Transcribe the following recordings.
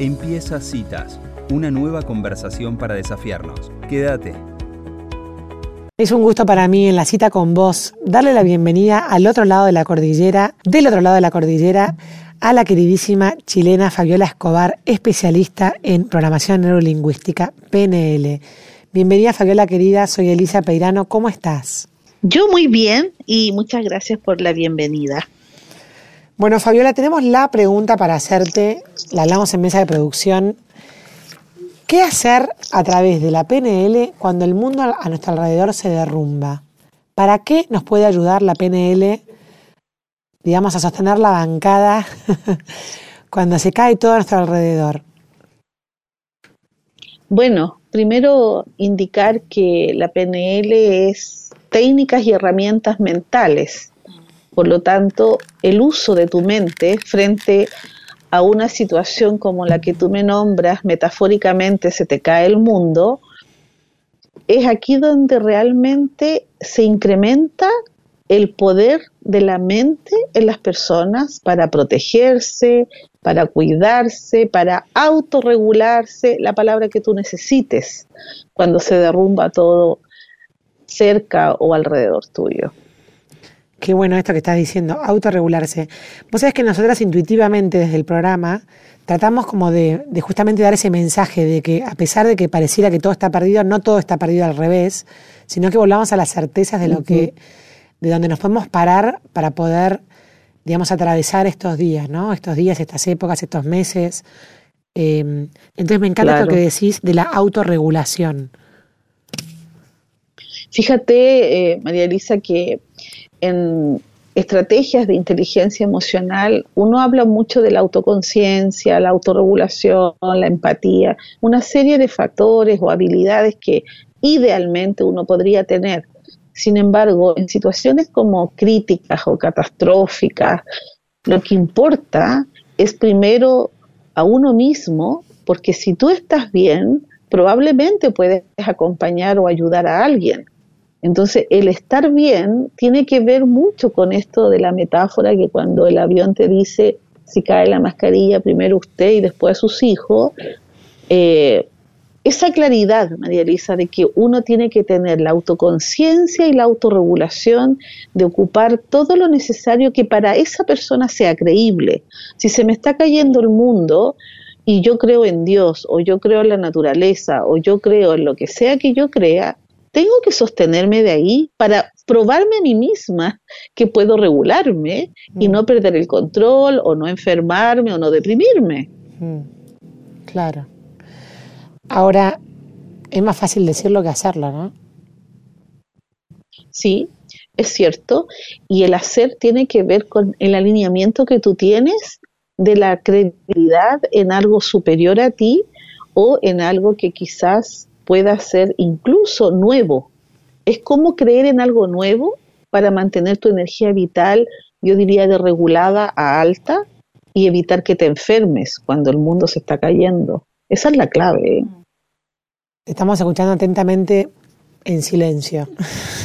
Empieza Citas, una nueva conversación para desafiarnos. Quédate. Es un gusto para mí en la cita con vos darle la bienvenida al otro lado de la cordillera, del otro lado de la cordillera, a la queridísima chilena Fabiola Escobar, especialista en programación neurolingüística, PNL. Bienvenida Fabiola querida, soy Elisa Peirano, ¿cómo estás? Yo muy bien y muchas gracias por la bienvenida. Bueno, Fabiola, tenemos la pregunta para hacerte, la hablamos en mesa de producción. ¿Qué hacer a través de la PNL cuando el mundo a nuestro alrededor se derrumba? ¿Para qué nos puede ayudar la PNL, digamos, a sostener la bancada cuando se cae todo a nuestro alrededor? Bueno, primero indicar que la PNL es técnicas y herramientas mentales por lo tanto, el uso de tu mente frente a una situación como la que tú me nombras, metafóricamente se te cae el mundo, es aquí donde realmente se incrementa el poder de la mente en las personas para protegerse, para cuidarse, para autorregularse, la palabra que tú necesites cuando se derrumba todo cerca o alrededor tuyo. Qué bueno esto que estás diciendo, autorregularse. Vos sabés que nosotras intuitivamente desde el programa tratamos como de, justamente dar ese mensaje de que a pesar de que pareciera que todo está perdido, no todo está perdido al revés, sino que volvamos a las certezas de lo que, de donde nos podemos parar para poder, digamos, atravesar estos días, ¿no? Estos días, estas épocas, estos meses. Em, entonces me encanta lo que decís de la autorregulación. Fíjate, eh, María Elisa, que en estrategias de inteligencia emocional, uno habla mucho de la autoconciencia, la autorregulación, la empatía, una serie de factores o habilidades que idealmente uno podría tener. Sin embargo, en situaciones como críticas o catastróficas, lo que importa es primero a uno mismo, porque si tú estás bien, probablemente puedes acompañar o ayudar a alguien. Entonces, el estar bien tiene que ver mucho con esto de la metáfora que cuando el avión te dice si cae la mascarilla, primero usted y después sus hijos, eh, esa claridad, María Elisa, de que uno tiene que tener la autoconciencia y la autorregulación de ocupar todo lo necesario que para esa persona sea creíble. Si se me está cayendo el mundo y yo creo en Dios, o yo creo en la naturaleza, o yo creo en lo que sea que yo crea, tengo que sostenerme de ahí para probarme a mí misma que puedo regularme y mm. no perder el control o no enfermarme o no deprimirme. Mm. Claro. Ahora, es más fácil decirlo que hacerlo, ¿no? Sí, es cierto. Y el hacer tiene que ver con el alineamiento que tú tienes de la credibilidad en algo superior a ti o en algo que quizás pueda ser incluso nuevo. Es como creer en algo nuevo para mantener tu energía vital, yo diría, de regulada a alta y evitar que te enfermes cuando el mundo se está cayendo. Esa es la clave. ¿eh? Estamos escuchando atentamente en silencio.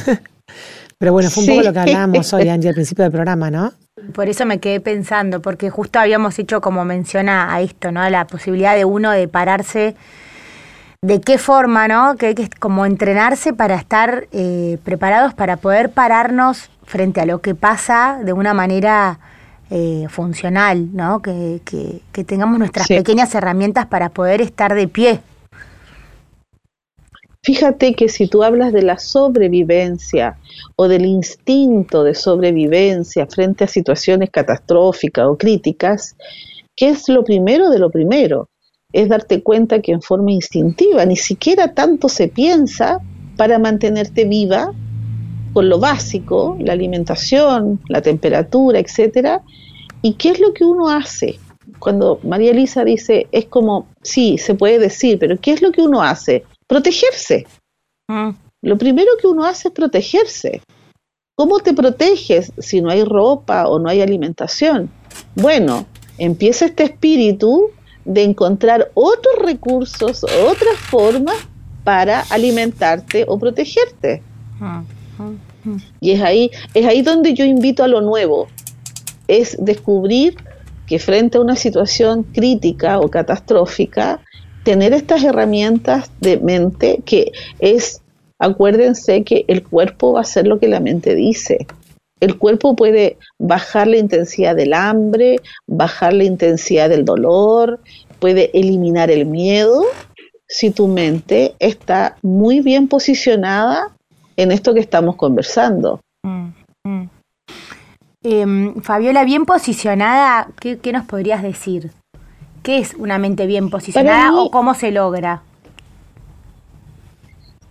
Pero bueno, fue un poco lo que hablábamos hoy, Angie, al principio del programa, ¿no? Por eso me quedé pensando, porque justo habíamos hecho como menciona a esto, ¿no? La posibilidad de uno de pararse de qué forma, ¿no? Que hay que como entrenarse para estar eh, preparados para poder pararnos frente a lo que pasa de una manera eh, funcional, ¿no? Que, que, tengamos nuestras pequeñas herramientas para poder estar de pie. Fíjate que si tú hablas de la sobrevivencia o del instinto de sobrevivencia frente a situaciones catastróficas o críticas, ¿qué es lo primero de lo primero? Es darte cuenta que en forma instintiva, ni siquiera tanto se piensa para mantenerte viva con lo básico, la alimentación, la temperatura, etcétera. ¿Y qué es lo que uno hace? Cuando María Elisa dice, es como, sí, se puede decir, pero ¿qué es lo que uno hace? Protegerse. Mm. Lo primero que uno hace es protegerse. ¿Cómo te proteges si no hay ropa o no hay alimentación? Bueno, empieza este espíritu de encontrar otros recursos, otras formas para alimentarte o protegerte. Y es ahí, es ahí donde yo invito a lo nuevo, es descubrir que frente a una situación crítica o catastrófica, tener estas herramientas de mente que es, acuérdense que el cuerpo va a hacer lo que la mente dice. El cuerpo puede bajar la intensidad del hambre, bajar la intensidad del dolor, puede eliminar el miedo si tu mente está muy bien posicionada en esto que estamos conversando. Mm, mm. Em, Fabiola, bien posicionada, ¿qué, nos podrías decir? ¿Qué es una mente bien posicionada o cómo se logra?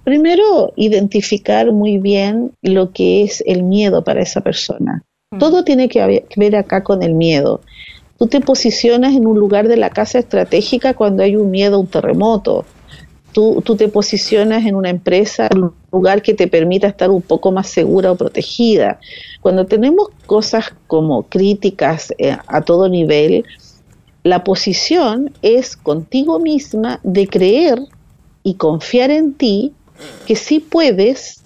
Primero, identificar muy bien lo que es el miedo para esa persona. Mm. Todo tiene que ver acá con el miedo. Tú te posicionas en un lugar de la casa estratégica cuando hay un miedo a un terremoto. Tú, tú te posicionas en una empresa, en un lugar que te permita estar un poco más segura o protegida. Cuando tenemos cosas como críticas eh, a todo nivel, la posición es contigo misma de creer y confiar en ti que sí puedes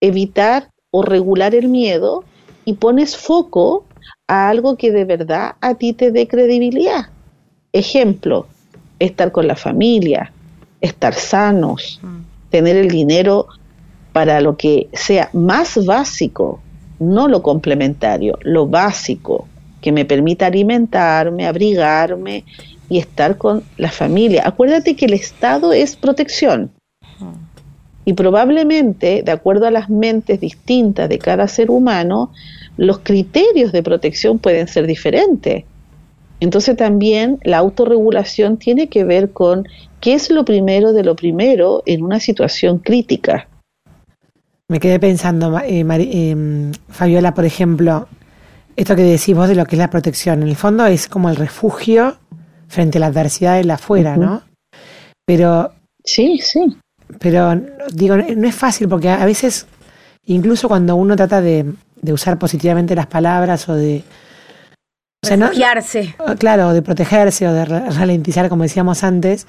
evitar o regular el miedo y pones foco a algo que de verdad a ti te dé credibilidad. Ejemplo, estar con la familia, estar sanos, mm. tener el dinero para lo que sea más básico, no lo complementario, lo básico, que me permita alimentarme, abrigarme y estar con la familia. Acuérdate que el Estado es protección. Y probablemente, de acuerdo a las mentes distintas de cada ser humano, los criterios de protección pueden ser diferentes. Entonces también la autorregulación tiene que ver con qué es lo primero de lo primero en una situación crítica. Me quedé pensando, eh, em, Fabiola, por ejemplo, esto que decís vos de lo que es la protección, en el fondo es como el refugio frente a la adversidad de la afuera, ¿no? Pero... Sí, sí. Pero digo, no es fácil porque a veces, incluso cuando uno trata de, usar positivamente las palabras o de... O claro, de protegerse o de ralentizar, como decíamos antes,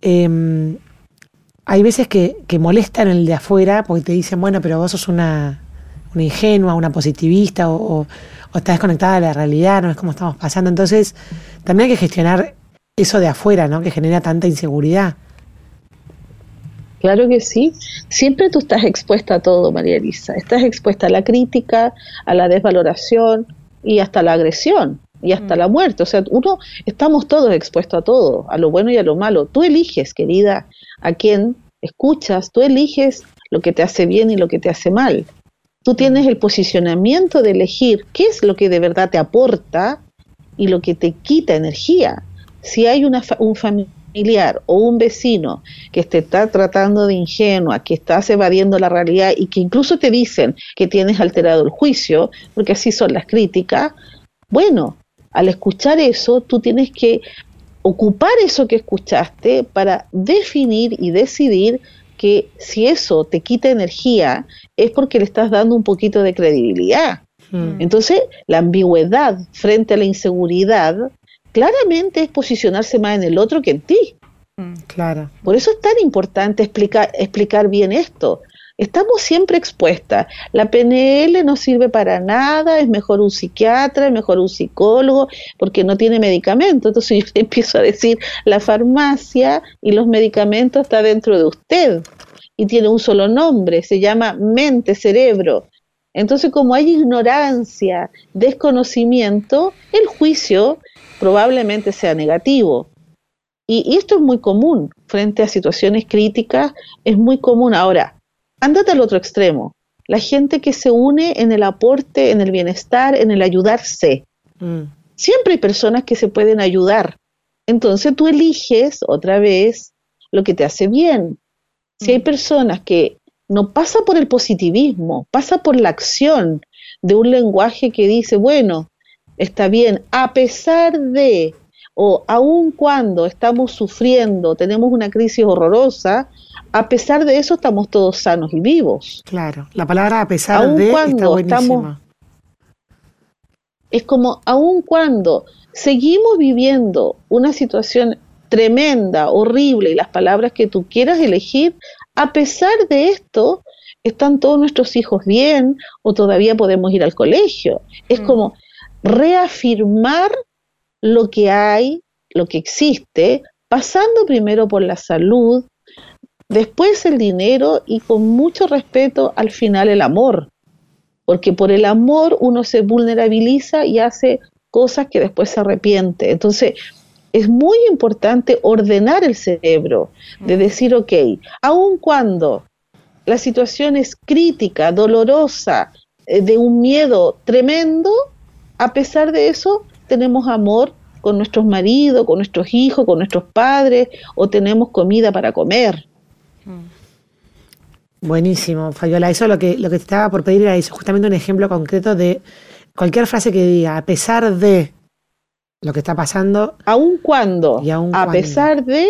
eh, hay veces que, que molestan el de afuera porque te dicen, bueno, pero vos sos una, una ingenua, una positivista o, o, estás desconectada de la realidad, no es como estamos pasando. Entonces, también hay que gestionar eso de afuera, ¿no? Que genera tanta inseguridad. Claro que sí. Siempre tú estás expuesta a todo, María Elisa. Estás expuesta a la crítica, a la desvaloración y hasta la agresión y hasta mm. la muerte. O sea, uno, estamos todos expuestos a todo, a lo bueno y a lo malo. Tú eliges, querida, a quién escuchas, tú eliges lo que te hace bien y lo que te hace mal. Tú tienes el posicionamiento de elegir qué es lo que de verdad te aporta y lo que te quita energía. Si hay una, un familiar o un vecino que te está tratando de ingenua, que estás evadiendo la realidad y que incluso te dicen que tienes alterado el juicio, porque así son las críticas, bueno, al escuchar eso, tú tienes que ocupar eso que escuchaste para definir y decidir que si eso te quita energía es porque le estás dando un poquito de credibilidad. Hmm. Entonces, la ambigüedad frente a la inseguridad claramente es posicionarse más en el otro que en ti. Hmm. Claro. Por eso es tan importante explicar, explicar bien esto. Estamos siempre expuestas. La PNL no sirve para nada, es mejor un psiquiatra, es mejor un psicólogo, porque no tiene medicamento. Entonces yo empiezo a decir, la farmacia y los medicamentos está dentro de usted y tiene un solo nombre, se llama mente, cerebro. Entonces como hay ignorancia, desconocimiento, el juicio probablemente sea negativo. Y, y esto es muy común frente a situaciones críticas, es muy común. Ahora, Ándate al otro extremo. La gente que se une en el aporte, en el bienestar, en el ayudarse. Mm. Siempre hay personas que se pueden ayudar. Entonces tú eliges otra vez lo que te hace bien. Si hay mm. personas que no pasa por el positivismo, pasa por la acción de un lenguaje que dice, bueno, está bien, a pesar de, o aun cuando estamos sufriendo, tenemos una crisis horrorosa, a pesar de eso estamos todos sanos y vivos. Claro, la palabra a pesar de está Estamos, es como, aun cuando seguimos viviendo una situación tremenda, horrible, y las palabras que tú quieras elegir, a pesar de esto, están todos nuestros hijos bien o todavía podemos ir al colegio. Es mm. como reafirmar lo que hay, lo que existe, pasando primero por la salud, después el dinero y con mucho respeto al final el amor. Porque por el amor uno se vulnerabiliza y hace cosas que después se arrepiente. Entonces, es muy importante ordenar el cerebro, de decir, ok, aun cuando la situación es crítica, dolorosa, eh, de un miedo tremendo, a pesar de eso tenemos amor con nuestros maridos, con nuestros hijos, con nuestros padres, o tenemos comida para comer. Buenísimo, Fabiola. Eso lo que, lo que te estaba por pedir era eso, justamente un ejemplo concreto de cualquier frase que diga, a pesar de lo que está pasando. Aun cuando, a pesar de,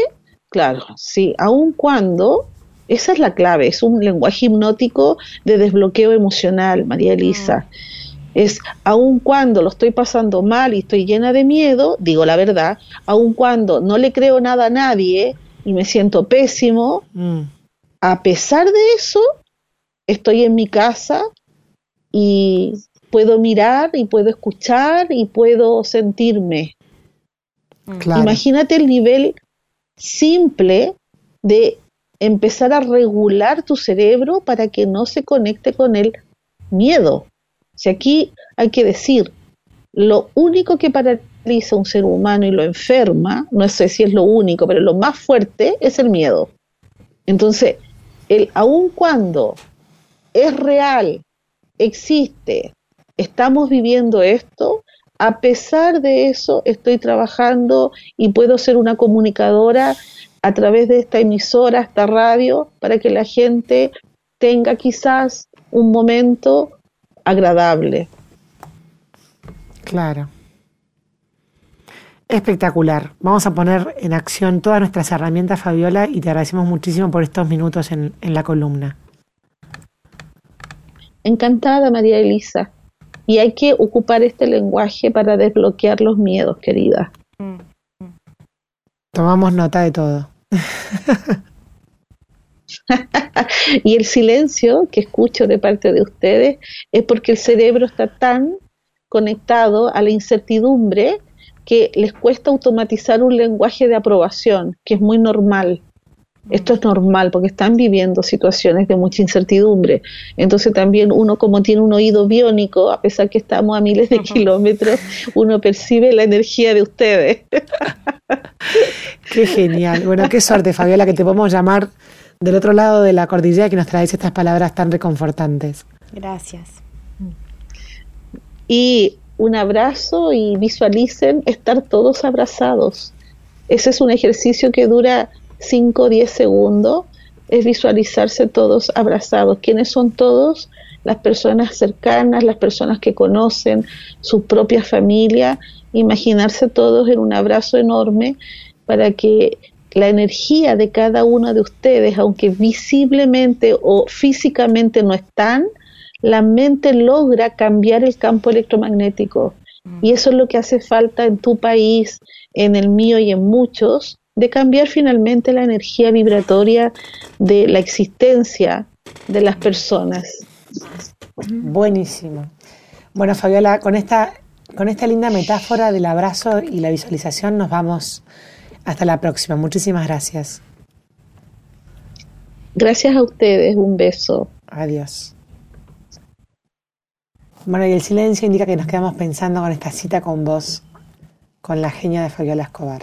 claro, sí, aun cuando, esa es la clave, es un lenguaje hipnótico de desbloqueo emocional, María Elisa. Mm. Es, aun cuando lo estoy pasando mal y estoy llena de miedo, digo la verdad, aun cuando no le creo nada a nadie y me siento pésimo, mm a pesar de eso, estoy en mi casa y puedo mirar y puedo escuchar y puedo sentirme. Imagínate el nivel simple de empezar a regular tu cerebro para que no se conecte con el miedo. Si aquí hay que decir, lo único que paraliza a un ser humano y lo enferma, no sé si es lo único, pero lo más fuerte es el miedo. Entonces, el aun cuando es real, existe, estamos viviendo esto, a pesar de eso estoy trabajando y puedo ser una comunicadora a través de esta emisora, esta radio, para que la gente tenga quizás un momento agradable. Claro. Espectacular. Vamos a poner en acción todas nuestras herramientas, Fabiola, y te agradecemos muchísimo por estos minutos en, la columna. Encantada, María Elisa. Y hay que ocupar este lenguaje para desbloquear los miedos, querida. Tomamos nota de todo. y el silencio que escucho de parte de ustedes es porque el cerebro está tan conectado a la incertidumbre que les cuesta automatizar un lenguaje de aprobación, que es muy normal. Esto es normal porque están viviendo situaciones de mucha incertidumbre. Entonces también uno como tiene un oído biónico, a pesar que estamos a miles de kilómetros, uno percibe la energía de ustedes. Qué genial. Bueno, qué suerte, Fabiola, que te podemos llamar del otro lado de la cordillera que nos traes estas palabras tan reconfortantes. Gracias. Y un abrazo y visualicen estar todos abrazados. Ese es un ejercicio que dura 5 o 10 segundos, es visualizarse todos abrazados. ¿Quiénes son todos? Las personas cercanas, las personas que conocen, su propia familia, imaginarse todos en un abrazo enorme para que la energía de cada uno de ustedes, aunque visiblemente o físicamente no están, la mente logra cambiar el campo electromagnético. Y eso es lo que hace falta en tu país, en el mío y en muchos, de cambiar finalmente la energía vibratoria de la existencia de las personas. Buenísimo. Bueno, Fabiola, con esta, con esta linda metáfora del abrazo y la visualización nos vamos hasta la próxima. Muchísimas gracias. Gracias a ustedes. Un beso. Adiós. Bueno, y el silencio indica que nos quedamos pensando con esta cita con vos, con la genia de Fabiola Escobar.